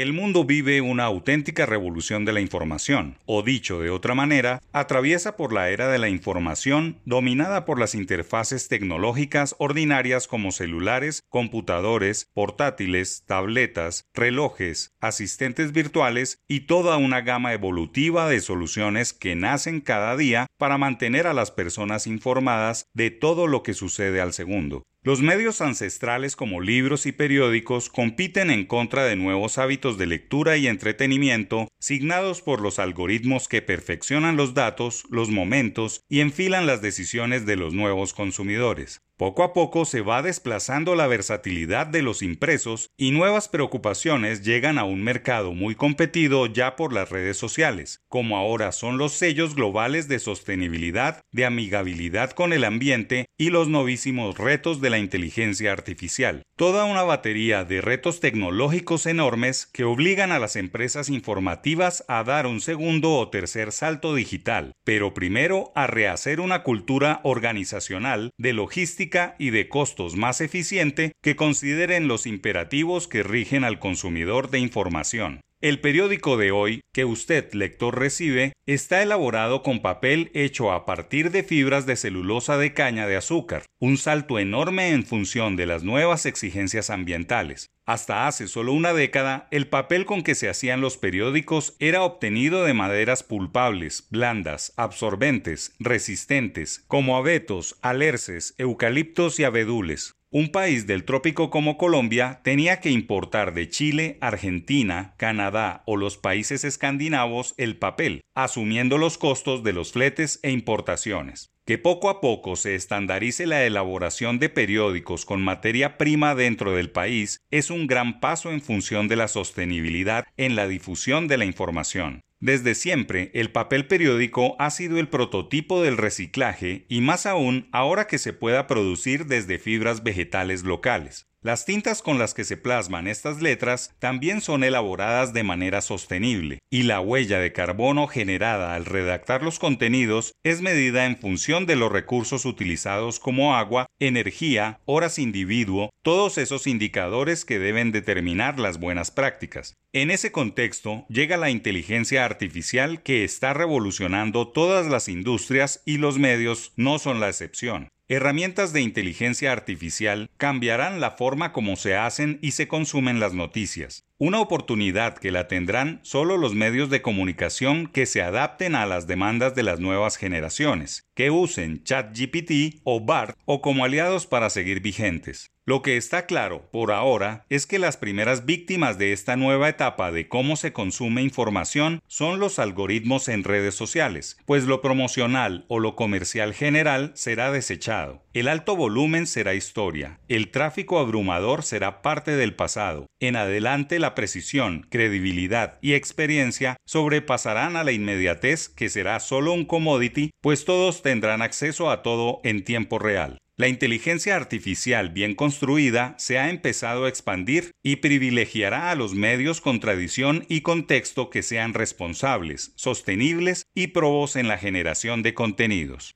El mundo vive una auténtica revolución de la información, o dicho de otra manera, atraviesa por la era de la información dominada por las interfaces tecnológicas ordinarias como celulares, computadores, portátiles, tabletas, relojes, asistentes virtuales y toda una gama evolutiva de soluciones que nacen cada día para mantener a las personas informadas de todo lo que sucede al segundo. Los medios ancestrales como libros y periódicos compiten en contra de nuevos hábitos de lectura y entretenimiento signados por los algoritmos que perfeccionan los datos, los momentos y enfilan las decisiones de los nuevos consumidores. Poco a poco se va desplazando la versatilidad de los impresos y nuevas preocupaciones llegan a un mercado muy competido ya por las redes sociales, como ahora son los sellos globales de sostenibilidad, de amigabilidad con el ambiente y los novísimos retos de la inteligencia artificial. Toda una batería de retos tecnológicos enormes que obligan a las empresas informativas a dar un segundo o tercer salto digital, pero primero a rehacer una cultura organizacional de logística y de costos más eficiente que consideren los imperativos que rigen al consumidor de información. El periódico de hoy, que usted lector recibe, está elaborado con papel hecho a partir de fibras de celulosa de caña de azúcar, un salto enorme en función de las nuevas exigencias ambientales. Hasta hace solo una década, el papel con que se hacían los periódicos era obtenido de maderas pulpables, blandas, absorbentes, resistentes, como abetos, alerces, eucaliptos y abedules. Un país del trópico como Colombia tenía que importar de Chile, Argentina, Canadá o los países escandinavos el papel, asumiendo los costos de los fletes e importaciones. Que poco a poco se estandarice la elaboración de periódicos con materia prima dentro del país es un gran paso en función de la sostenibilidad en la difusión de la información. Desde siempre, el papel periódico ha sido el prototipo del reciclaje y más aún ahora que se pueda producir desde fibras vegetales locales. Las tintas con las que se plasman estas letras también son elaboradas de manera sostenible, y la huella de carbono generada al redactar los contenidos es medida en función de los recursos utilizados como agua, energía, horas individuo, todos esos indicadores que deben determinar las buenas prácticas. En ese contexto llega la inteligencia artificial que está revolucionando todas las industrias y los medios no son la excepción. Herramientas de inteligencia artificial cambiarán la forma como se hacen y se consumen las noticias. Una oportunidad que la tendrán solo los medios de comunicación que se adapten a las demandas de las nuevas generaciones, que usen ChatGPT o BART o como aliados para seguir vigentes. Lo que está claro por ahora es que las primeras víctimas de esta nueva etapa de cómo se consume información son los algoritmos en redes sociales, pues lo promocional o lo comercial general será desechado. El alto volumen será historia, el tráfico abrumador será parte del pasado. En adelante precisión, credibilidad y experiencia sobrepasarán a la inmediatez que será solo un commodity, pues todos tendrán acceso a todo en tiempo real. La inteligencia artificial bien construida se ha empezado a expandir y privilegiará a los medios con tradición y contexto que sean responsables, sostenibles y probos en la generación de contenidos.